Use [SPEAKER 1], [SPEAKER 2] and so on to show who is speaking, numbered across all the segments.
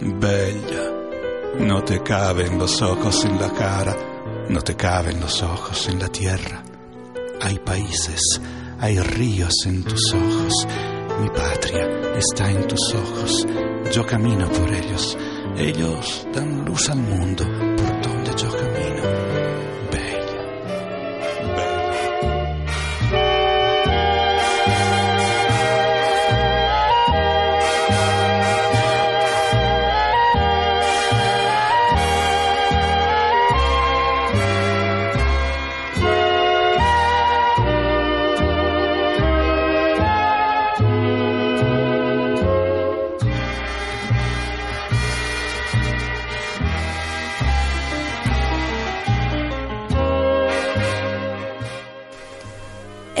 [SPEAKER 1] Bella, no te caben los ojos en la cara, no te caben los ojos en la tierra. Hay países, hay ríos en tus ojos. Mi patria está en tus ojos. Yo camino por ellos. Ellos dan luz al mundo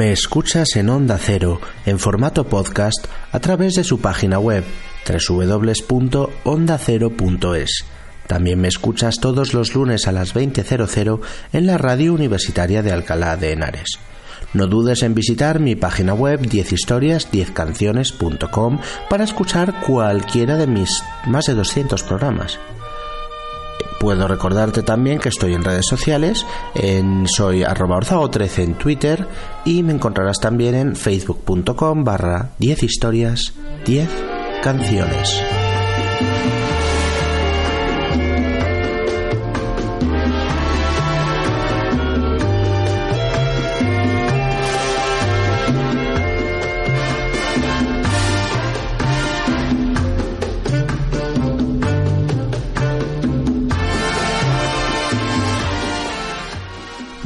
[SPEAKER 2] Me escuchas en Onda Cero, en formato podcast, a través de su página web www.ondacero.es. También me escuchas todos los lunes a las 20.00 en la radio universitaria de Alcalá de Henares. No dudes en visitar mi página web 10historias10canciones.com para escuchar cualquiera de mis más de 200 programas. Puedo recordarte también que estoy en redes sociales, soy arroba orzago13 en Twitter y me encontrarás también en facebook.com barra 10 historias, 10 canciones.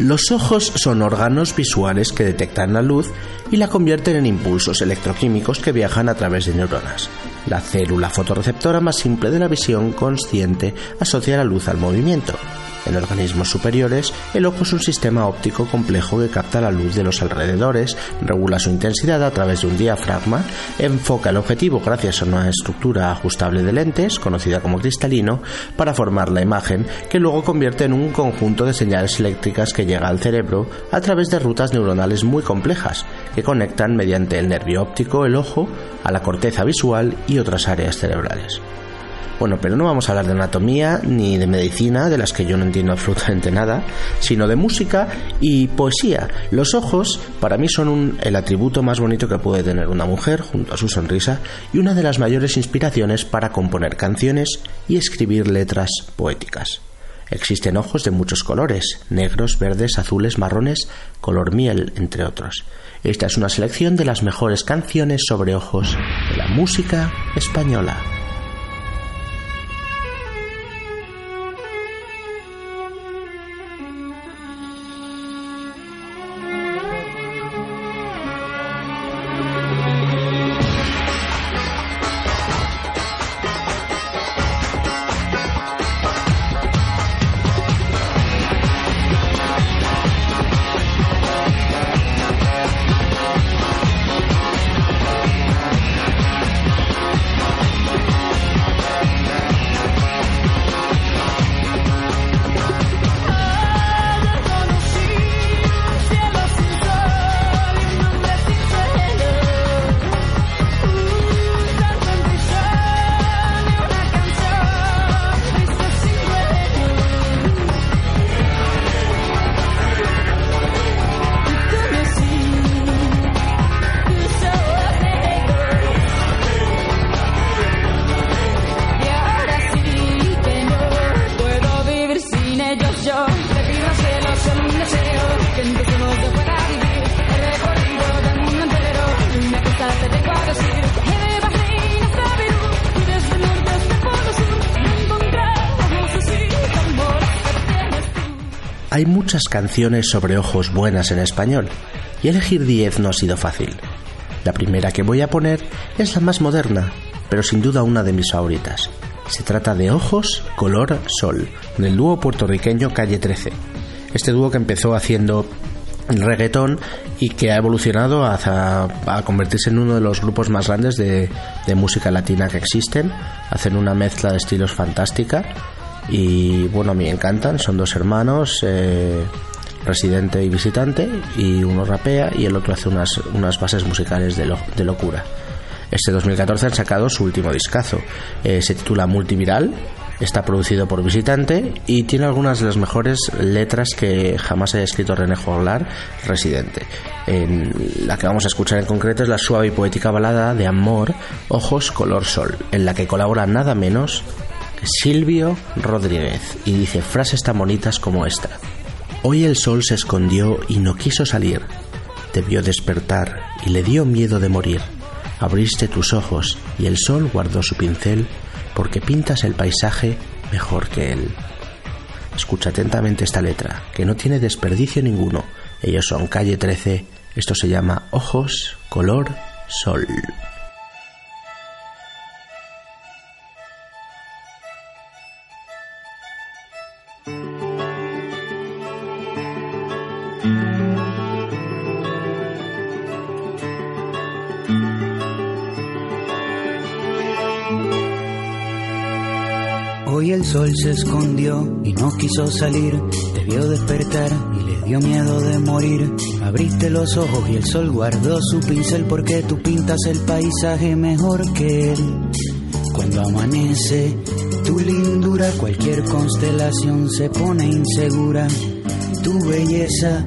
[SPEAKER 2] Los ojos son órganos visuales que detectan la luz y la convierten en impulsos electroquímicos que viajan a través de neuronas. La célula fotorreceptora más simple de la visión consciente asocia la luz al movimiento. En organismos superiores, el ojo es un sistema óptico complejo que capta la luz de los alrededores, regula su intensidad a través de un diafragma, enfoca el objetivo gracias a una estructura ajustable de lentes, conocida como cristalino, para formar la imagen, que luego convierte en un conjunto de señales eléctricas que llega al cerebro a través de rutas neuronales muy complejas, que conectan mediante el nervio óptico el ojo a la corteza visual y otras áreas cerebrales. Bueno, pero no vamos a hablar de anatomía ni de medicina, de las que yo no entiendo absolutamente nada, sino de música y poesía. Los ojos para mí son el atributo más bonito que puede tener una mujer junto a su sonrisa y una de las mayores inspiraciones para componer canciones y escribir letras poéticas. Existen ojos de muchos colores, negros, verdes, azules, marrones, color miel, entre otros. Esta es una selección de las mejores canciones sobre ojos de la música española. Canciones sobre ojos buenas en español, y elegir 10 no ha sido fácil. La primera que voy a poner es la más moderna, pero sin duda una de mis favoritas. Se trata de Ojos Color Sol, del dúo puertorriqueño Calle 13. Este dúo que empezó haciendo reggaetón y que ha evolucionado hasta a convertirse en uno de los grupos más grandes de, música latina que existen. Hacen una mezcla de estilos fantástica y bueno, a mí me encantan. Son dos hermanos, eh, residente y visitante, y uno rapea y el otro hace unas, unas bases musicales de, de locura. Este 2014 han sacado su último discazo. Eh, se titula Multiviral Está producido por Visitante y tiene algunas de las mejores letras que jamás haya escrito René Joglar, residente. En la que vamos a escuchar en concreto es la suave y poética balada de Amor, Ojos, Color, Sol, en la que colabora nada menos Silvio Rodríguez y dice frases tan bonitas como esta. Hoy el sol se escondió y no quiso salir. Te vio despertar y le dio miedo de morir. Abriste tus ojos y el sol guardó su pincel porque pintas el paisaje mejor que él. Escucha atentamente esta letra, que no tiene desperdicio ninguno. Ellos son calle 13, esto se llama Ojos, Color, Sol.
[SPEAKER 3] Se escondió y no quiso salir, te vio despertar y le dio miedo de morir. Abriste los ojos y el sol guardó su pincel porque tú pintas el paisaje mejor que él. Cuando amanece, tu lindura, cualquier constelación se pone insegura. Tu belleza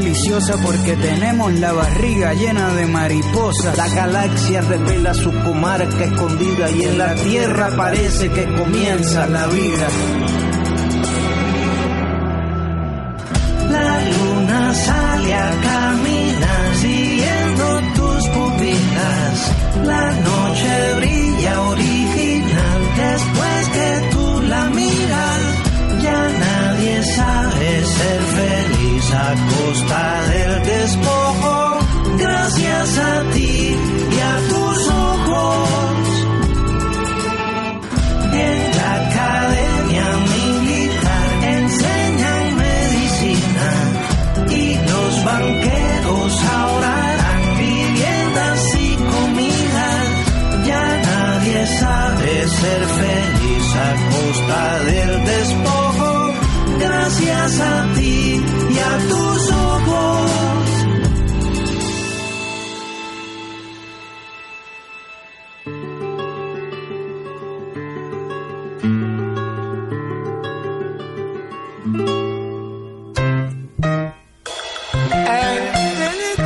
[SPEAKER 3] deliciosa porque tenemos la barriga llena de mariposas.
[SPEAKER 4] La galaxia revela su comarca escondida y en la tierra parece que comienza la vida. A costa del despojo.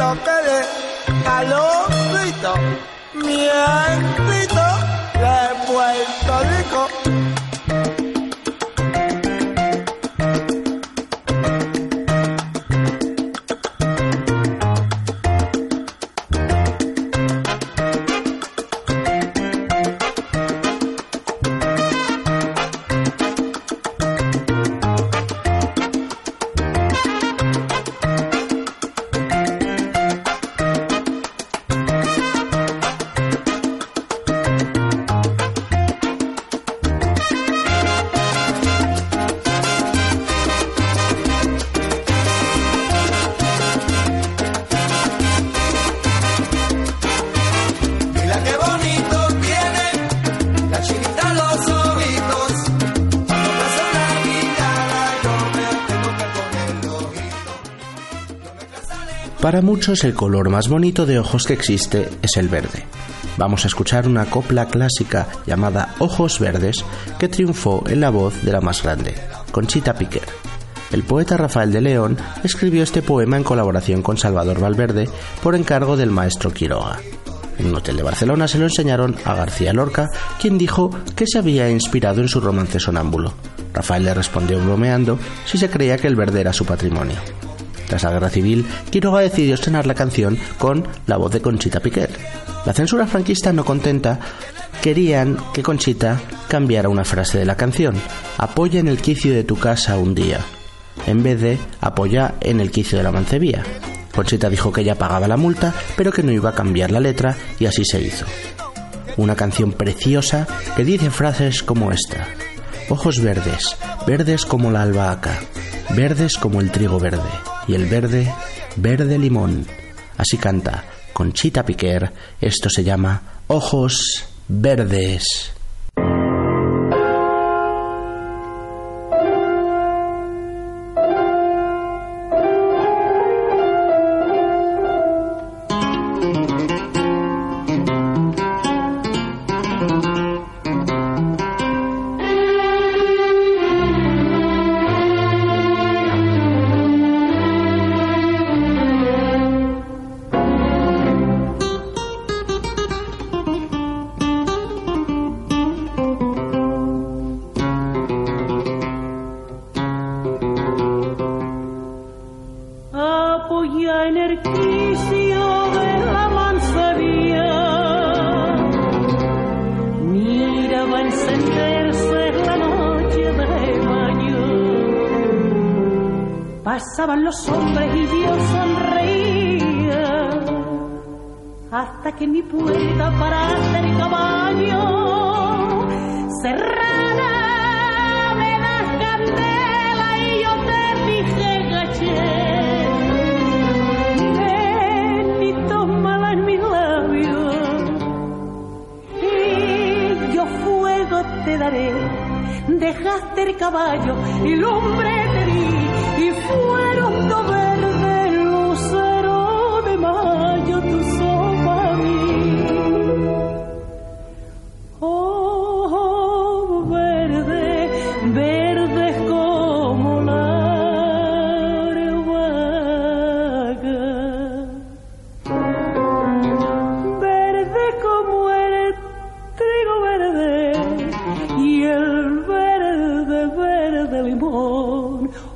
[SPEAKER 5] El que le caló
[SPEAKER 2] Para muchos el color más bonito de ojos que existe es el verde. Vamos a escuchar una copla clásica llamada Ojos Verdes que triunfó en la voz de la más grande, Conchita Piquer. El poeta Rafael de León escribió este poema en colaboración con Salvador Valverde por encargo del maestro Quiroga. En un hotel de Barcelona se lo enseñaron a García Lorca, quien dijo que se había inspirado en su romance sonámbulo. Rafael le respondió bromeando si se creía que el verde era su patrimonio. Tras la guerra civil, Quiroga decidió estrenar la canción con la voz de Conchita Piquer. La censura franquista no contenta, querían que Conchita cambiara una frase de la canción, apoya en el quicio de tu casa un día, en vez de apoya en el quicio de la mancebía. Conchita dijo que ella pagaba la multa, pero que no iba a cambiar la letra, y así se hizo. Una canción preciosa que dice frases como esta. Ojos verdes, verdes como la albahaca, verdes como el trigo verde y el verde, verde limón. Así canta Conchita Piquer, esto se llama Ojos Verdes.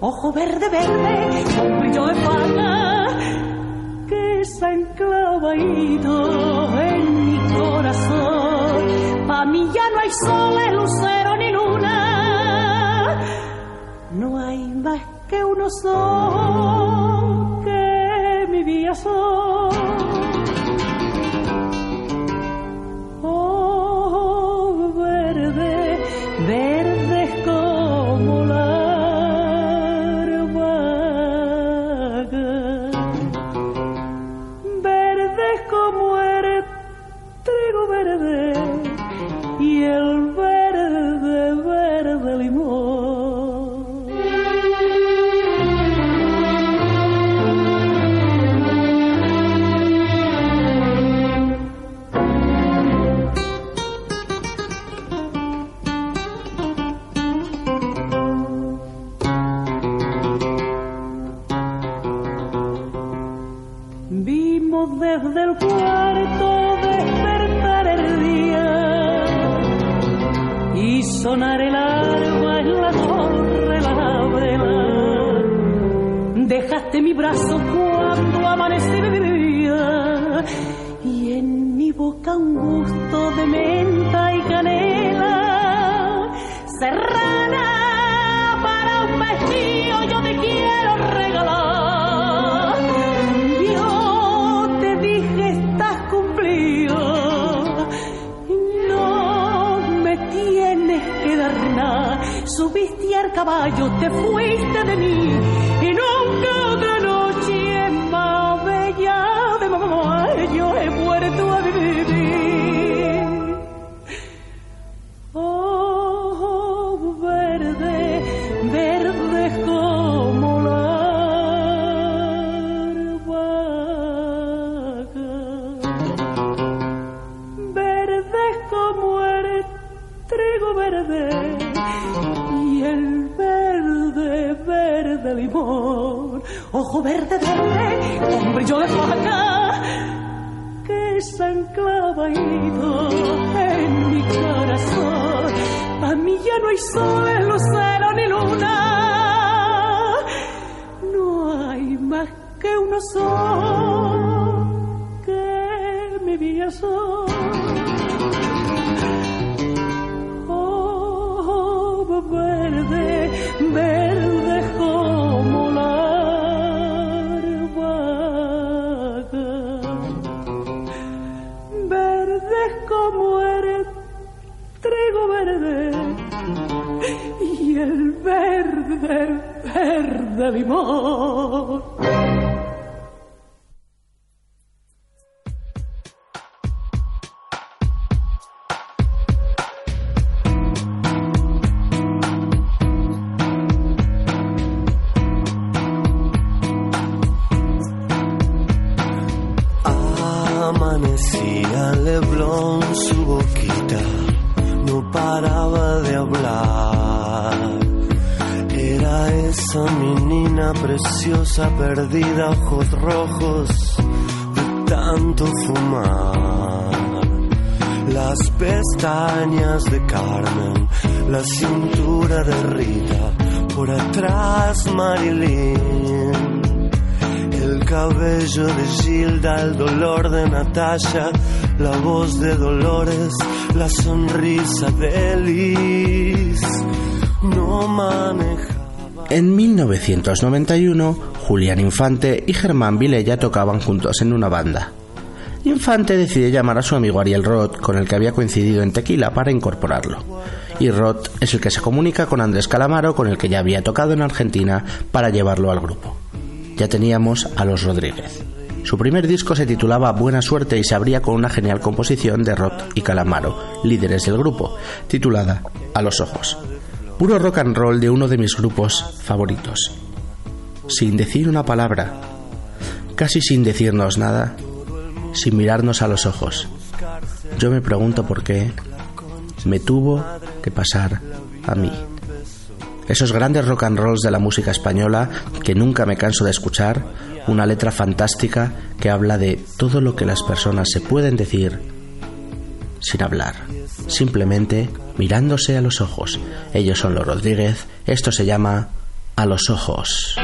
[SPEAKER 6] Ojo verde, verde, con brillo de faga que se ha enclavadito en mi corazón. Pa' mí ya no hay sol, lucero ni luna. No hay más que uno solo que mi vida son. Caballo, te fuiste
[SPEAKER 7] cabello de Gilda, el dolor de Natasha, la voz de Dolores, la sonrisa de. No.
[SPEAKER 2] En 1991, Julián Infante y Germán Vilella tocaban juntos en una banda. Infante decide llamar a su amigo Ariel Roth, con el que había coincidido en Tequila, para incorporarlo. Y Roth es el que se comunica con Andrés Calamaro, con el que ya había tocado en Argentina, para llevarlo al grupo. Ya teníamos a los Rodríguez. Su primer disco se titulaba Buena Suerte y se abría con una genial composición de Roth y Calamaro, líderes del grupo, titulada A los Ojos. Puro rock and roll de uno de mis grupos favoritos. Sin decir una palabra, casi sin decirnos nada, sin mirarnos a los ojos. Yo me pregunto por qué me tuvo que pasar a mí. Esos grandes rock and rolls de la música española que nunca me canso de escuchar, una letra fantástica que habla de todo lo que las personas se pueden decir sin hablar, simplemente mirándose a los ojos. Ellos son los Rodríguez, esto se llama A los ojos.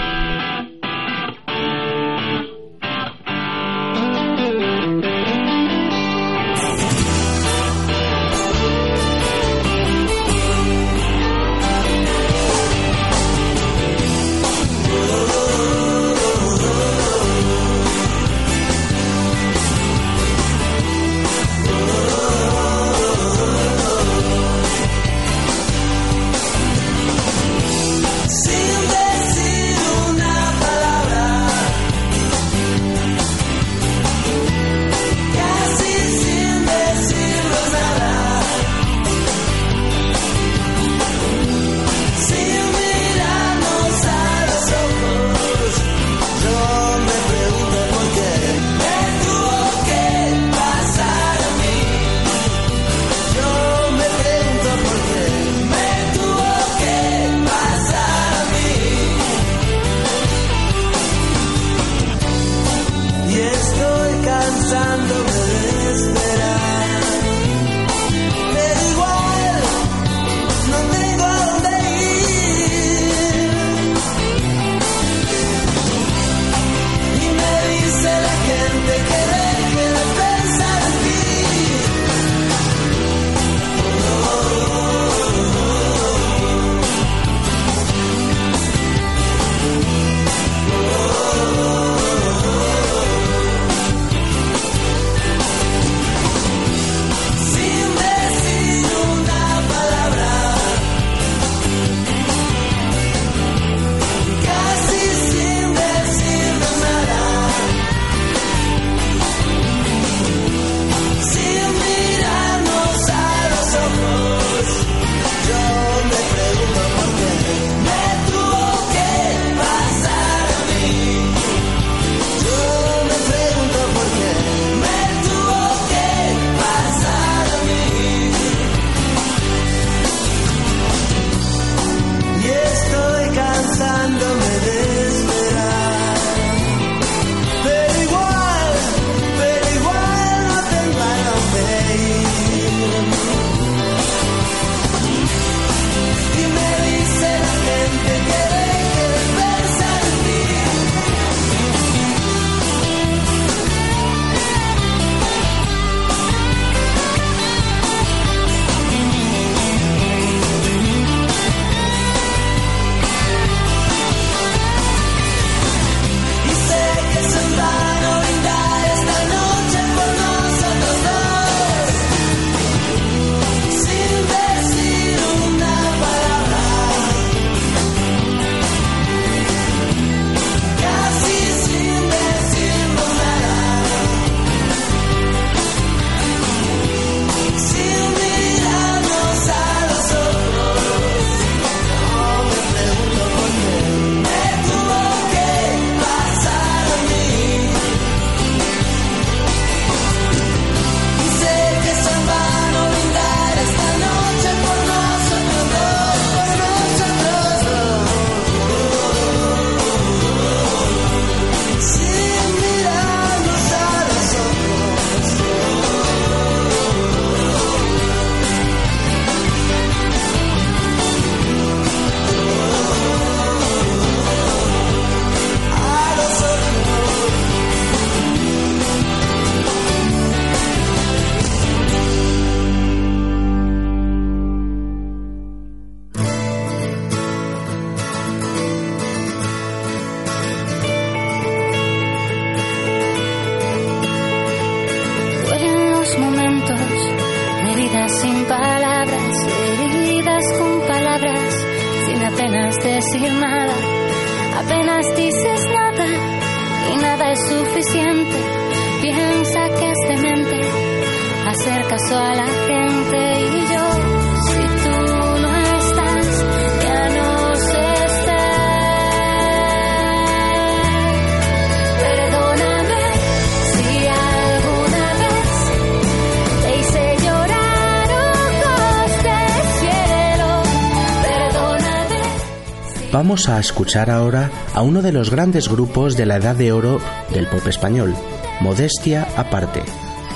[SPEAKER 2] Vamos a escuchar ahora a uno de los grandes grupos de la edad de oro del pop español, Modestia Aparte.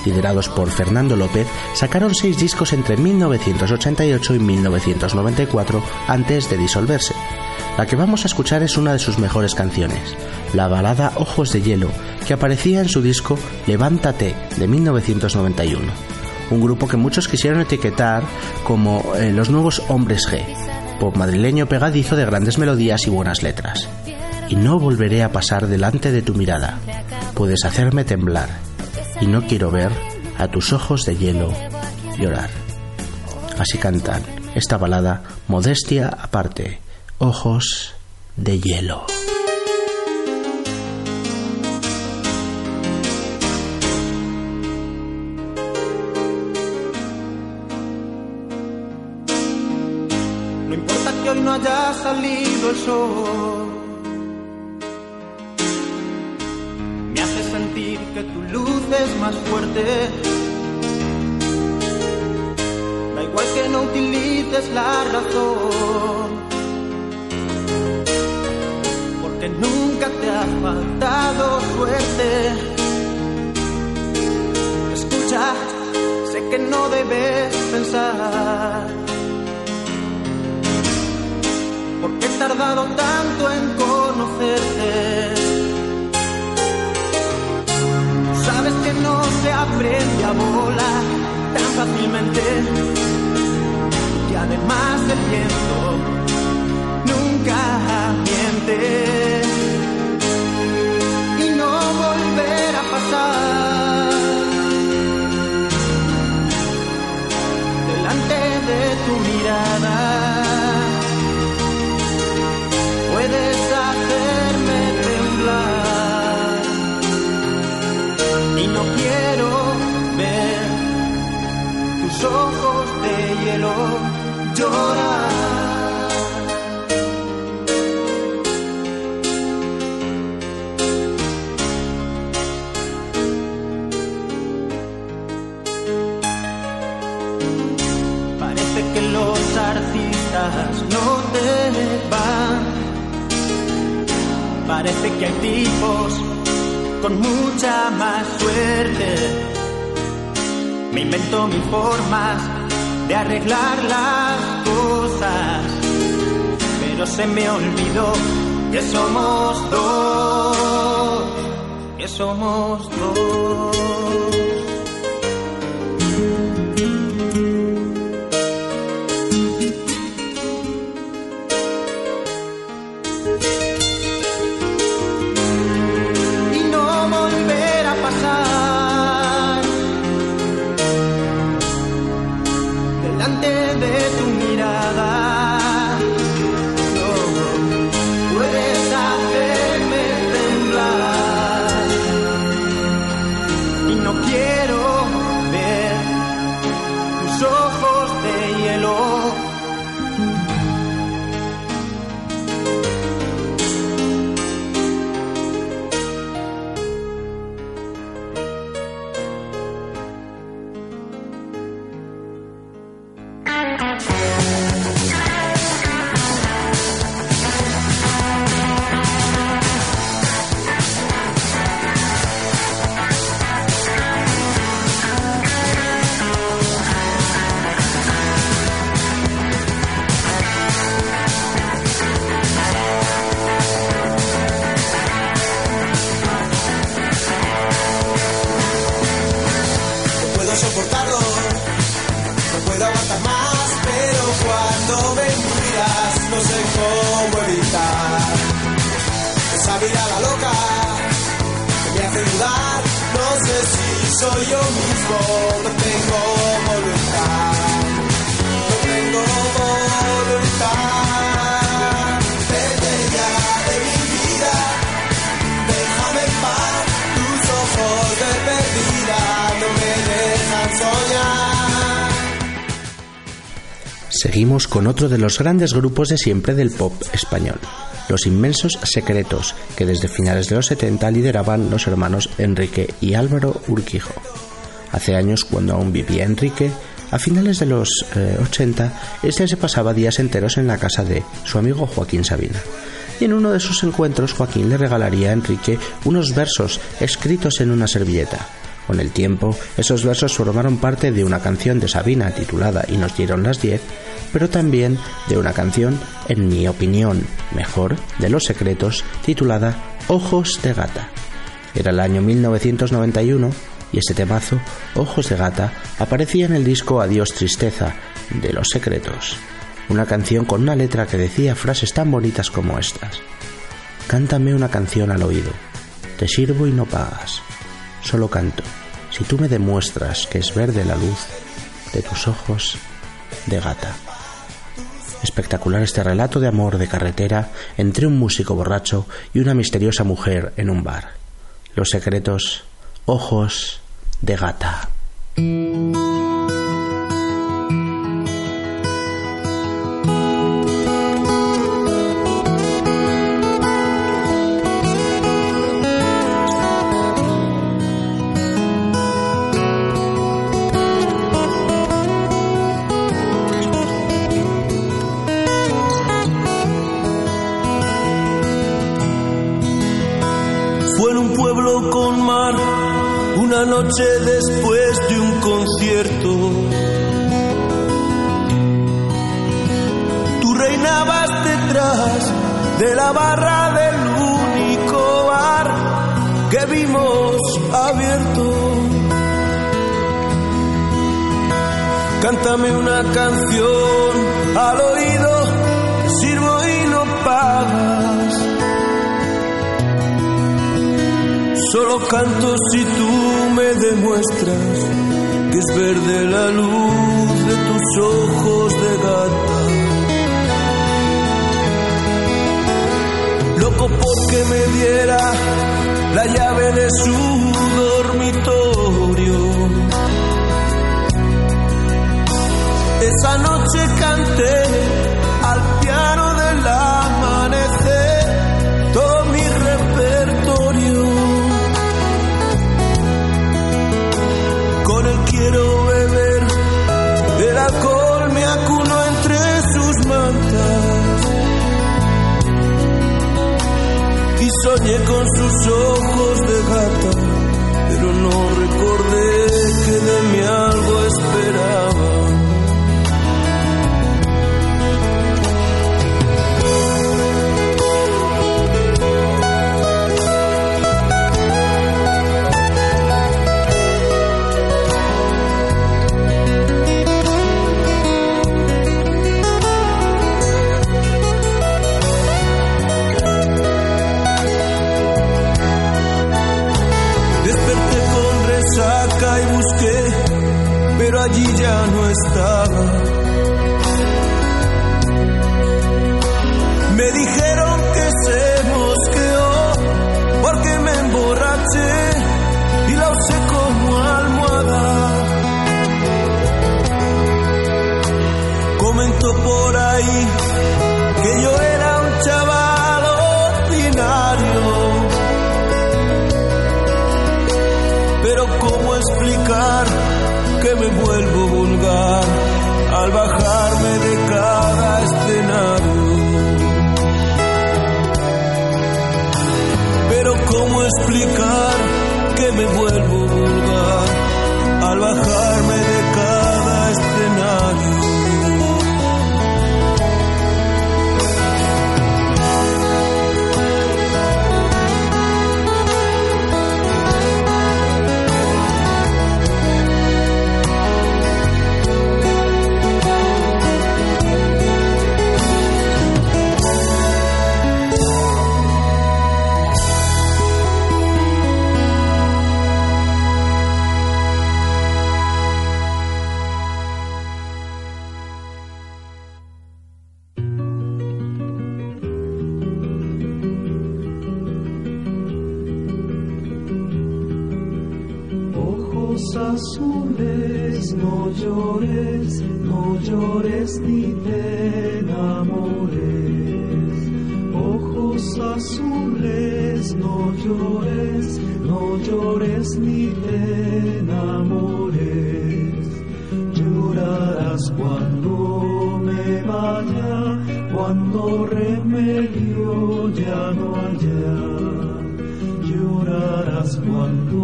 [SPEAKER 2] Liderados por Fernando López, sacaron seis discos entre 1988 y 1994 antes de disolverse. La que vamos a escuchar es una de sus mejores canciones, la balada Ojos de Hielo, que aparecía en su disco Levántate de 1991. Un grupo que muchos quisieron etiquetar como eh, los nuevos hombres G, pop madrileño pegadizo de grandes melodías y buenas letras. Y no volveré a pasar delante de tu mirada. Puedes hacerme temblar. Y no quiero ver a tus ojos de hielo llorar. Así cantan esta balada, modestia aparte, ojos de hielo.
[SPEAKER 8] shore Con
[SPEAKER 2] otro de los grandes grupos de siempre del pop español, Los Inmensos Secretos, que desde finales de los 70 lideraban los hermanos Enrique y Álvaro Urquijo. Hace años, cuando aún vivía Enrique, a finales de los 80, eh, este se pasaba días enteros en la casa de su amigo Joaquín Sabina. Y en uno de sus encuentros, Joaquín le regalaría a Enrique unos versos escritos en una servilleta. Con el tiempo, esos versos formaron parte de una canción de Sabina titulada Y nos dieron las diez, pero también de una canción, en mi opinión, mejor, de Los Secretos, titulada Ojos de Gata. Era el año 1991 y ese temazo, Ojos de Gata, aparecía en el disco Adiós Tristeza de Los Secretos, una canción con una letra que decía frases tan bonitas como estas. Cántame una canción al oído, te sirvo y no pagas, solo canto si tú me demuestras que es verde la luz de tus ojos de gata. Espectacular este relato de amor de carretera entre un músico borracho y una misteriosa mujer en un bar. Los secretos, ojos de gata.
[SPEAKER 7] Demuestras que es verde la luz de tus ojos de gata. Loco porque me diera la llave de su dormitorio. Esa noche ojos
[SPEAKER 9] azules llores, no llores, no llores ni te enamores. Ojos azules, no llores, no llores ni te enamores. Llorarás cuando me vaya, cuando remedio ya no haya. Llorarás cuando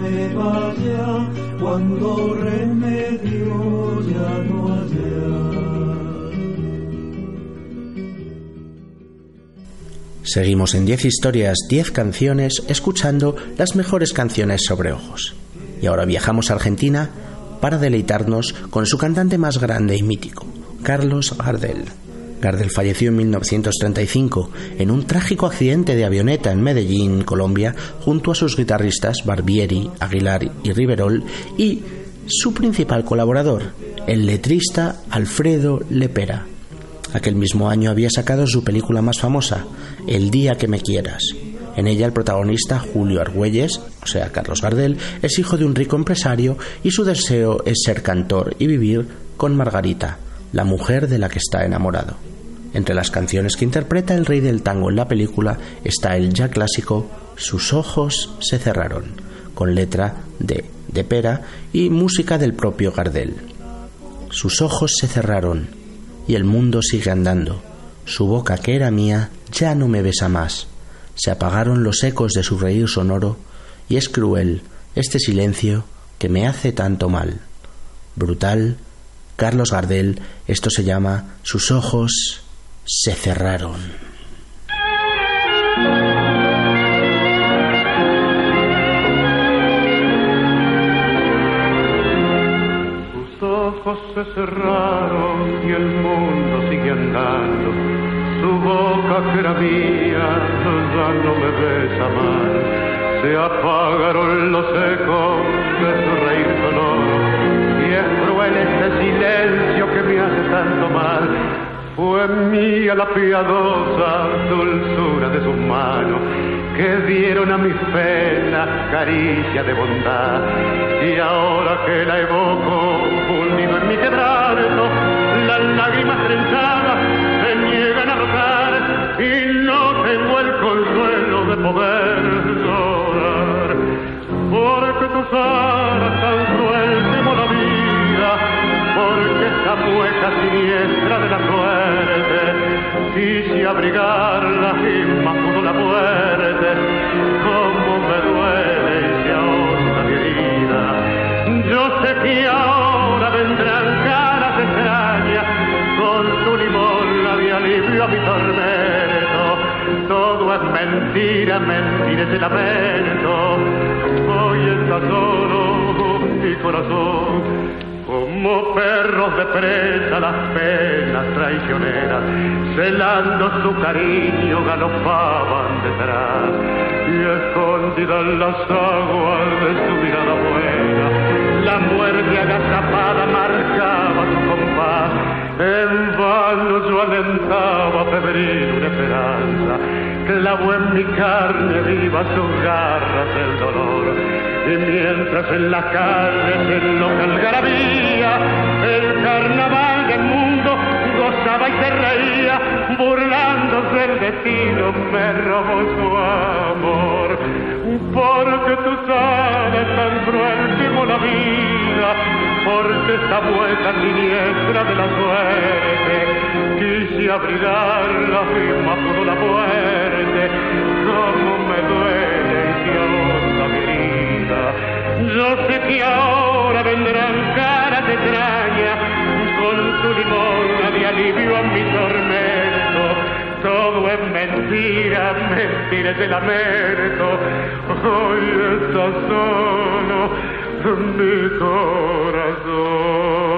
[SPEAKER 9] me vaya, cuando ya.
[SPEAKER 2] Seguimos en 10 historias, 10 canciones, escuchando las mejores canciones sobre ojos. Y ahora viajamos a Argentina para deleitarnos con su cantante más grande y mítico, Carlos Gardel. Gardel falleció en 1935 en un trágico accidente de avioneta en Medellín, Colombia, junto a sus guitarristas Barbieri, Aguilar y Riverol y su principal colaborador, el letrista Alfredo Lepera. Aquel mismo año había sacado su película más famosa, El día que me quieras. En ella el protagonista, Julio Argüelles, o sea, Carlos Gardel, es hijo de un rico empresario y su deseo es ser cantor y vivir con Margarita, la mujer de la que está enamorado. Entre las canciones que interpreta el rey del tango en la película está el ya clásico Sus ojos se cerraron, con letra de De Pera y música del propio Gardel. Sus ojos se cerraron y el mundo sigue andando. Su boca que era mía ya no me besa más. Se apagaron los ecos de su reír sonoro y es cruel este silencio que me hace tanto mal. Brutal, Carlos Gardel, esto se llama Sus ojos se cerraron.
[SPEAKER 10] Sus ojos se cerraron y el mundo sigue andando. Su boca que era mía ya no me besa más. Se apagaron los ecos de su reír sonoro y es cruel este silencio que me hace tanto mal. Fue mía la piadosa dulzura de sus manos que dieron a mis penas caricia de bondad. Y ahora que la evoco, hundido en mi quebranto, las lágrimas trenzadas se niegan a rotar y no tengo el consuelo de poder llorar. Porque tus alas tan cruel la vida, porque esta mueca siniestra de la suerte quise abrigarla y pudo la muerte. Como me duele y se mi herida. Yo sé que ahora vendrán caras extrañas con su limón de alivio a mi tormento. Todo es mentira, mentira ese lamento. Hoy está solo mi corazón. Como perros de presa las penas traicioneras, celando su cariño galopaban detrás y escondida en las aguas de su mirada buena, la muerte agazapada marcaba su compás. En vano yo alentaba febril una esperanza, clavó en mi carne viva sus garras del dolor. Y mientras en la calle se loca algarabía, el carnaval del mundo gozaba y se reía, burlándose del destino, me robó su amor. Porque tú sabes tan cruel como la vida, porque esta vuelta siniestra de la suerte, quise abrigarla y más pudo la muerte, como me duele y herida. Yo sé que ahora vendrán caras extrañas con su limón de alivio a mi tormento. Todo es mentira, mentira el lamento. Hoy está solo mi corazón.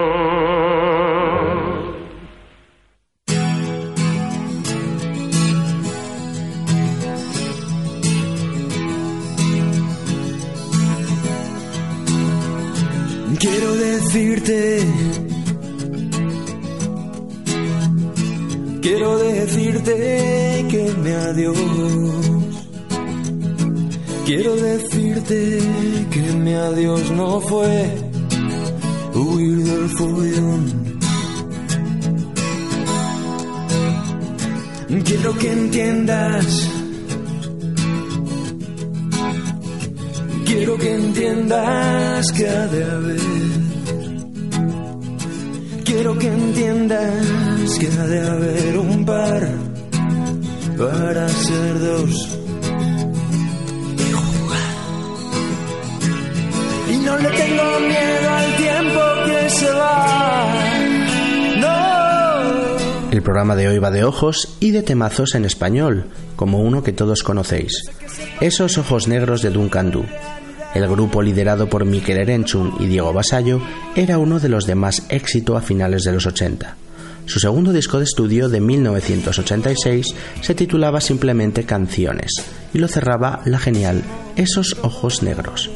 [SPEAKER 9] Quiero decirte que me adiós. Quiero decirte que mi adiós no fue
[SPEAKER 7] huir del follón. Quiero que entiendas. Quiero que entiendas que ha de haber. Quiero que entiendas que ha de haber un par para ser dos. Y no le tengo miedo al tiempo que se va. No.
[SPEAKER 2] El programa de hoy va de ojos y de temazos en español, como uno que todos conocéis. Esos ojos negros de Duncan Du. El grupo liderado por Mikel Erenchun y Diego Basallo era uno de los de más éxito a finales de los 80. Su segundo disco de estudio de 1986 se titulaba simplemente Canciones y lo cerraba la genial Esos ojos negros.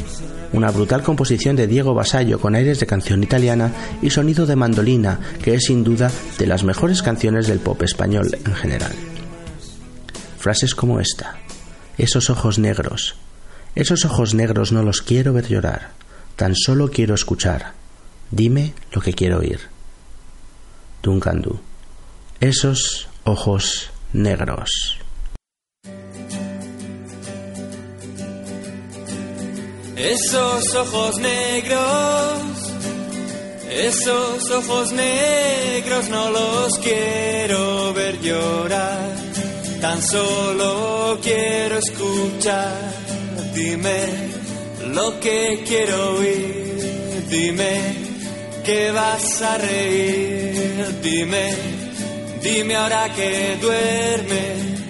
[SPEAKER 2] Una brutal composición de Diego Basallo con aires de canción italiana y sonido de mandolina que es sin duda de las mejores canciones del pop español en general. Frases como esta. Esos ojos negros. Esos ojos negros no los quiero ver llorar. Tan solo quiero escuchar. Dime lo que quiero oír. Duncan Du. Esos ojos negros.
[SPEAKER 11] Esos ojos negros, esos ojos negros no los quiero ver llorar, tan solo quiero escuchar. Dime lo que quiero oír, dime que vas a reír, dime, dime ahora que duerme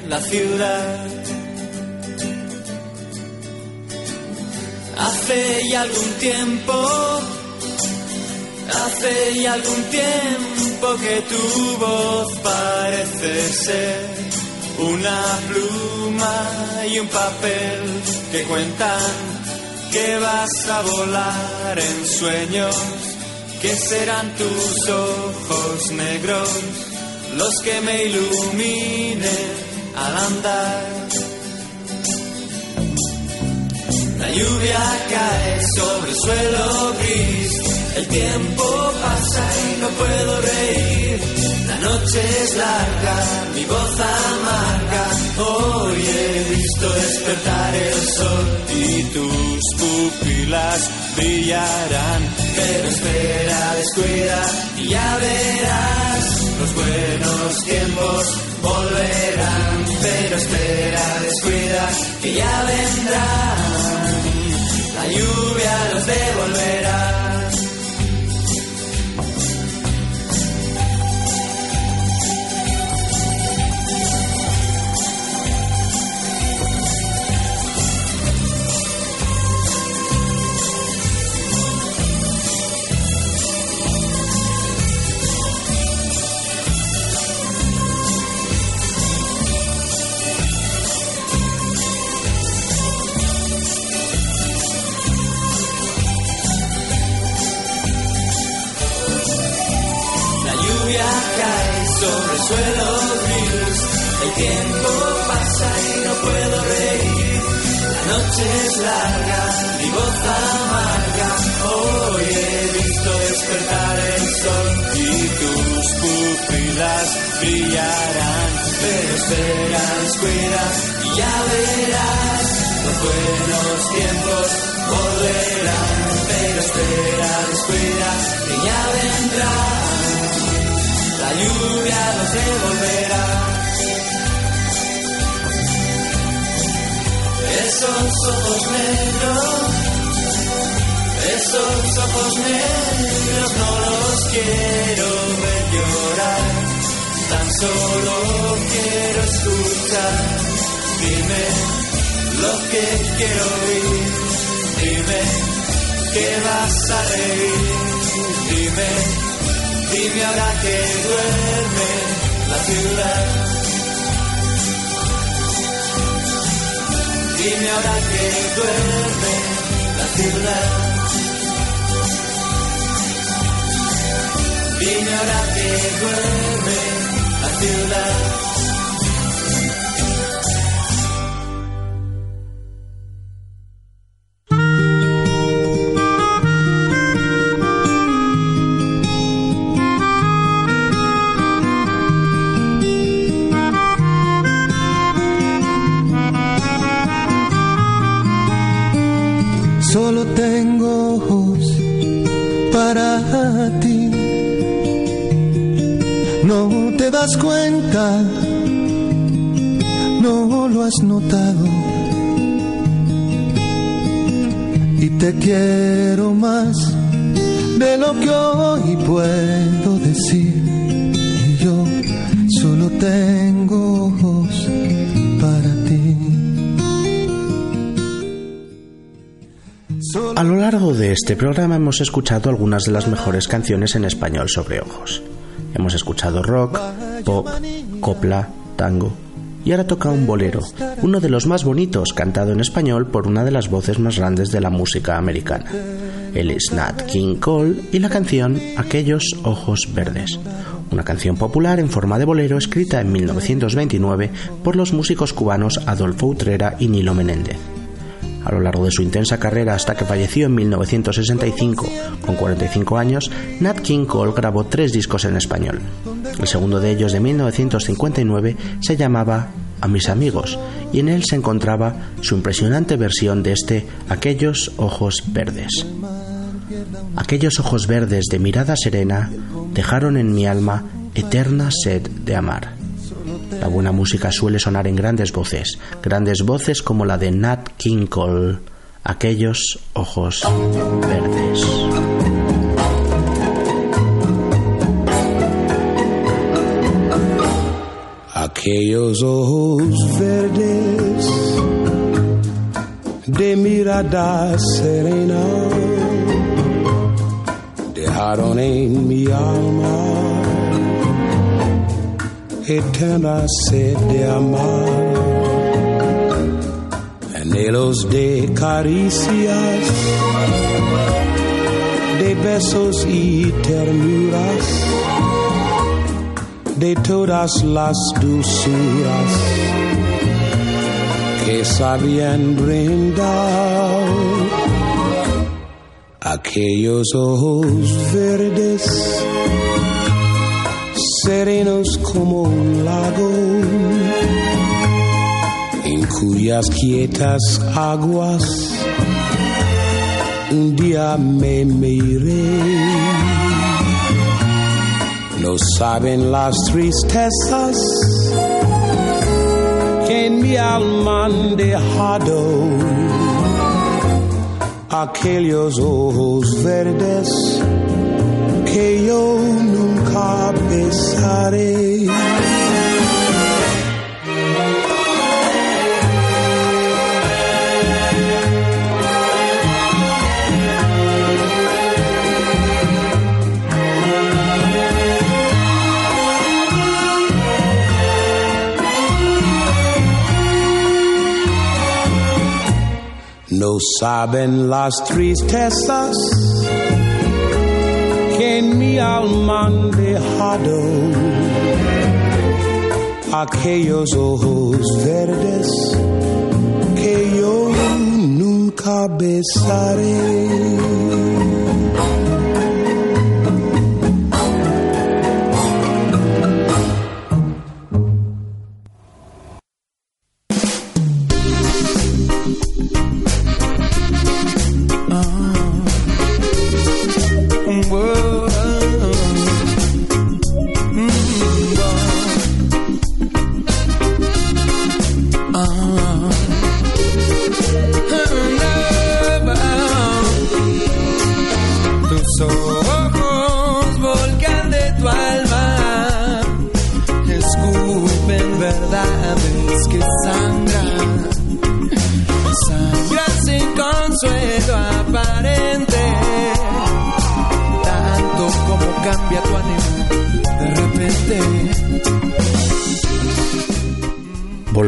[SPEAKER 11] la ciudad. Hace ya algún tiempo, hace ya algún tiempo que tu voz parece ser una pluma y un papel que cuentan que vas a volar en sueños, que serán tus ojos negros los que me iluminen al andar. La lluvia cae sobre el suelo gris, el tiempo pasa y no puedo reír. Noche es larga, mi voz amarga. Hoy he visto despertar el sol y tus pupilas brillarán. Pero espera, descuida y ya verás. Los buenos tiempos volverán. Pero espera, descuida que ya vendrán. La lluvia los devolverá. Suelo gris. El tiempo pasa y no puedo reír. La noche es larga, mi voz amarga. Hoy he visto despertar el sol y tus pupilas brillarán. Pero espera, descuida y ya verás. Los buenos tiempos volverán. Pero espera, descuida que ya vendrán. La lluvia los devolverá. Esos ojos negros, esos ojos negros no los quiero ver llorar. Tan solo quiero escuchar. Dime lo que quiero oír. Dime que vas a reír. Dime Dime ahora que duerme la ciudad. Dime ahora que duerme la ciudad. Dime ahora que duerme la ciudad.
[SPEAKER 12] Cuenta, no lo has notado. Y te quiero más de lo que hoy puedo decir. Y yo solo tengo ojos para ti.
[SPEAKER 2] A lo largo de este programa hemos escuchado algunas de las mejores canciones en español sobre ojos. Hemos escuchado rock, pop, copla, tango y ahora toca un bolero, uno de los más bonitos cantado en español por una de las voces más grandes de la música americana. Él es Nat King Cole y la canción Aquellos Ojos Verdes, una canción popular en forma de bolero escrita en 1929 por los músicos cubanos Adolfo Utrera y Nilo Menéndez. A lo largo de su intensa carrera hasta que falleció en 1965, con 45 años, Nat King Cole grabó tres discos en español. El segundo de ellos, de 1959, se llamaba A mis amigos, y en él se encontraba su impresionante versión de este Aquellos ojos verdes. Aquellos ojos verdes de mirada serena dejaron en mi alma eterna sed de amar. La buena música suele sonar en grandes voces, grandes voces como la de Nat King Cole, aquellos ojos verdes.
[SPEAKER 13] Aquellos ojos verdes de mirada serena dejaron en mi alma eterna sed de amar, anhelos de caricias, de besos y ternuras, de todas las dulzuras que sabían brindar aquellos ojos verdes serenos como un lago, en cuyas quietas aguas. Un día me miré. No saben las tristezas que en mi alma han dejado. Aquellos ojos verdes besaré. No saben las tristezas en mi alma han dejado aquellos ojos verdes que yo nunca besaré.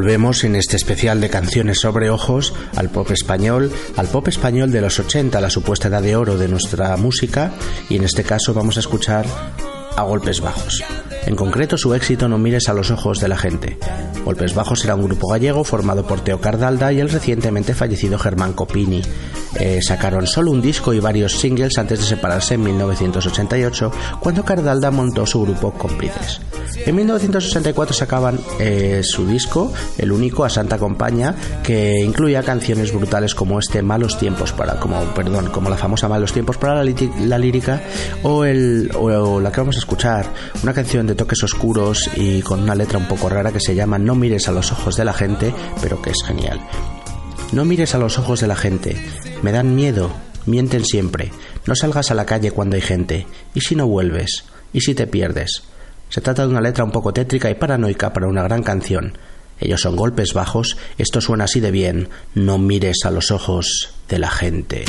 [SPEAKER 2] Volvemos en este especial de canciones sobre ojos al pop español, al pop español de los 80, la supuesta edad de oro de nuestra música, y en este caso vamos a escuchar a Golpes Bajos. En concreto, su éxito No mires a los ojos de la gente. Golpes Bajos era un grupo gallego formado por Teo Cardalda y el recientemente fallecido Germán Copini.
[SPEAKER 14] Eh, sacaron solo un disco y varios singles antes de separarse en 1988, cuando Cardalda montó su grupo Cómplices. En 1964 sacaban eh, su disco, el único a Santa Compaña, que incluía canciones brutales como este Malos tiempos para, como perdón, como la famosa Malos tiempos para la, lírica o el o la que vamos a escuchar, una canción de toques oscuros y con una letra un poco rara que se llama No mires a los ojos de la gente, pero que es genial. No mires a los ojos de la gente, me dan miedo, mienten siempre, no salgas a la calle cuando hay gente, y si no vuelves, y si te pierdes. Se trata de una letra un poco tétrica y paranoica para una gran canción. Ellos son golpes bajos, esto suena así de bien, no mires a los ojos de la gente.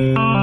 [SPEAKER 15] Yo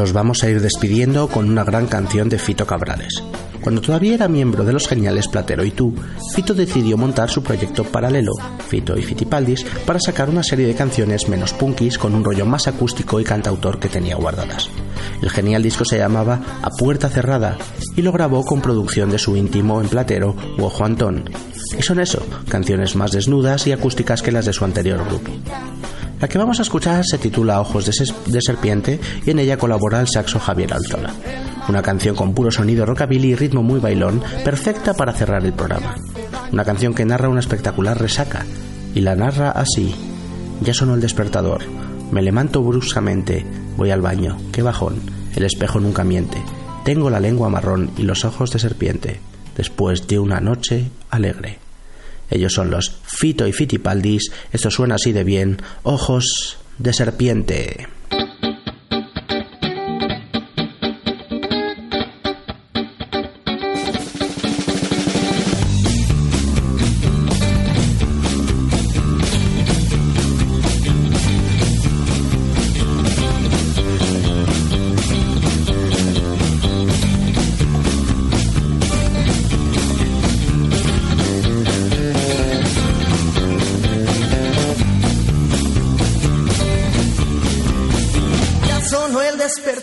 [SPEAKER 2] Nos vamos a ir despidiendo con una gran canción de Fito Cabrales. Cuando todavía era miembro de los geniales Platero y tú, Fito decidió montar su proyecto paralelo, Fito y Fitipaldis, para sacar una serie de canciones menos punkis con un rollo más acústico y cantautor que tenía guardadas. El genial disco se llamaba A Puerta Cerrada y lo grabó con producción de su íntimo en Platero, Ojo Antón. Y son eso, canciones más desnudas y acústicas que las de su anterior grupo. La que vamos a escuchar se titula Ojos de, Serpiente y en ella colabora el saxo Javier Alzola. Una canción con puro sonido rockabilly y ritmo muy bailón, perfecta para cerrar el programa. Una canción que narra una espectacular resaca, y la narra así. Ya sonó el despertador. Me levanto bruscamente. Voy al baño. Qué bajón. El espejo nunca miente. Tengo la lengua marrón y los ojos de serpiente. Después de una noche alegre. Ellos son los Fito y Fitipaldis. Esto suena así de bien. Ojos de serpiente.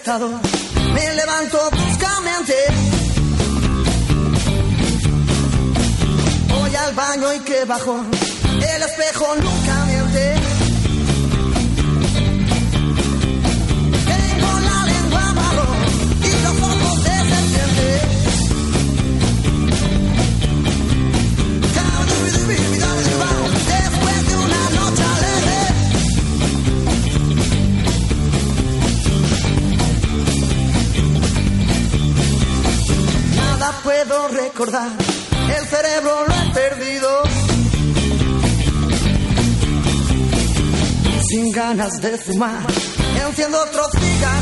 [SPEAKER 15] Me levanto bruscamente. Voy al baño y que bajo, el espejo nunca el cerebro lo he perdido. Sin ganas de fumar, enciendo otro cigarrillo.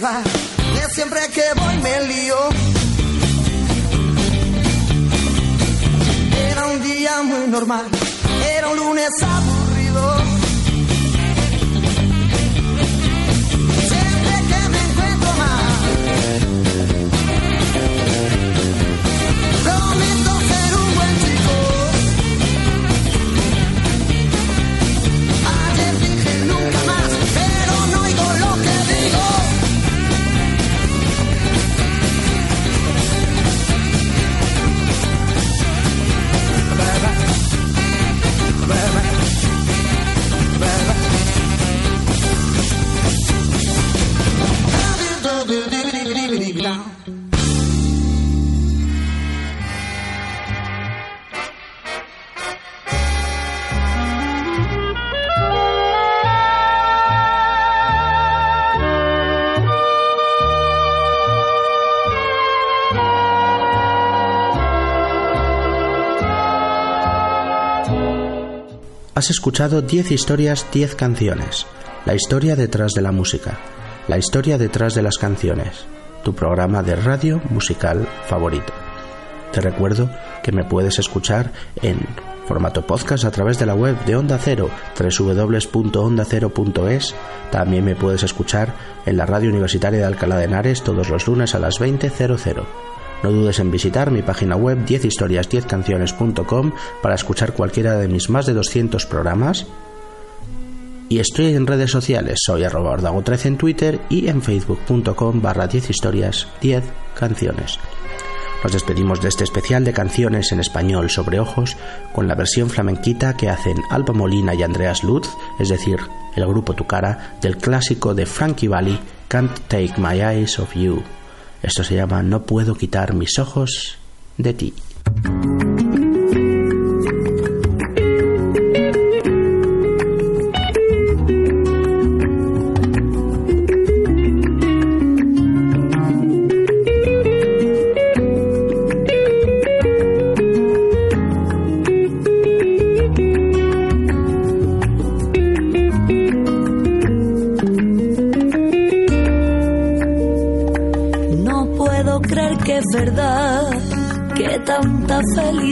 [SPEAKER 15] Se siempre que voy me lío. Era un día muy normal. Era un lunes aburrido.
[SPEAKER 2] Has escuchado 10 historias, 10 canciones. La historia detrás de la música. La historia detrás de las canciones. Tu programa de radio musical favorito. Te recuerdo que me puedes escuchar en formato podcast a través de la web de Onda Cero, www.ondacero.es. También me puedes escuchar en la radio universitaria de Alcalá de Henares todos los lunes a las 20.00. No dudes en visitar mi página web 10historias10canciones.com para escuchar cualquiera de mis más de 200 programas. Y estoy en redes sociales, soy arroba 13 en Twitter y en facebook.com barra 10 historias 10 canciones. Nos despedimos de este especial de canciones en español sobre ojos con la versión flamenquita que hacen Alba Molina y Andreas Lutz, es decir, el grupo Tu Cara, del clásico de Frankie Valli, Can't Take My Eyes Off You. Esto se llama No puedo quitar mis ojos de ti.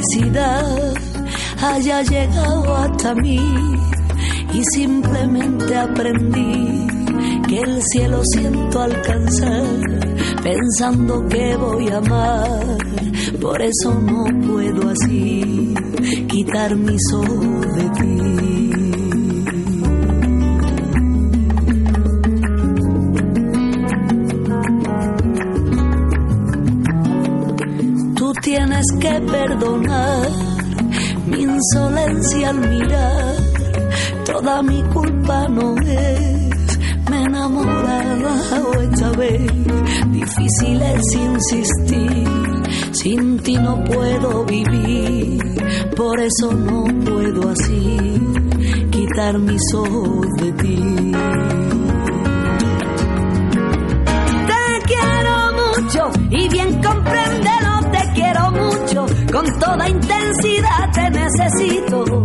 [SPEAKER 16] Felicidad haya llegado hasta mí y simplemente aprendí que el cielo siento alcanzar pensando que voy a amar. Por eso no puedo así quitar mis ojos de ti. Que perdonar mi insolencia al mirar. Toda mi culpa no es. Me enamoraba esta vez. Difícil es insistir. Sin ti no puedo vivir. Por eso no puedo así quitar mis ojos de ti. Con toda intensidad te necesito.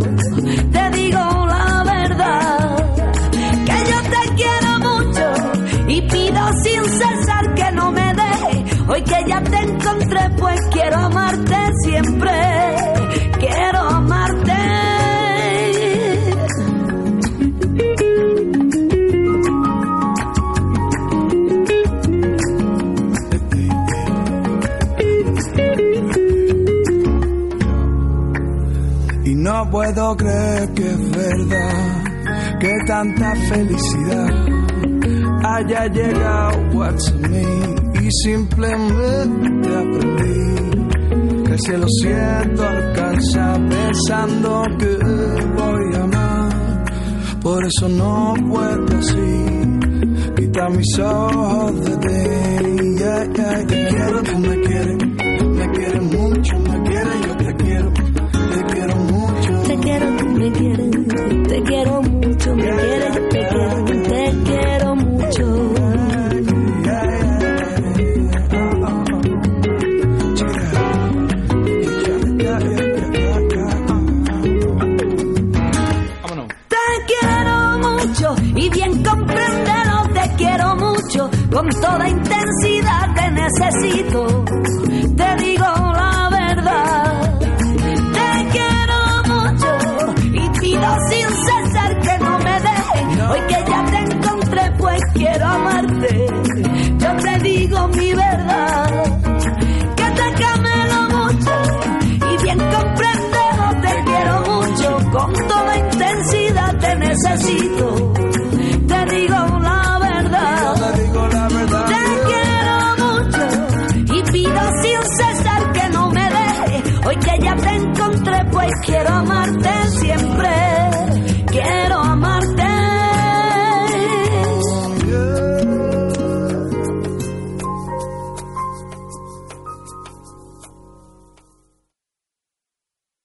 [SPEAKER 16] No
[SPEAKER 9] creer que es verdad que tanta felicidad haya llegado a mí y simplemente aprendí que el cielo siento alcanza pensando que voy a amar. Por eso no puedo así quitar mis ojos de ti. Yeah, te quiero, tú me quieres, te quiero mucho,
[SPEAKER 16] me quieres, te quiero, te quiero mucho. Y bien compréndelo, te quiero mucho, con toda intensidad te necesito.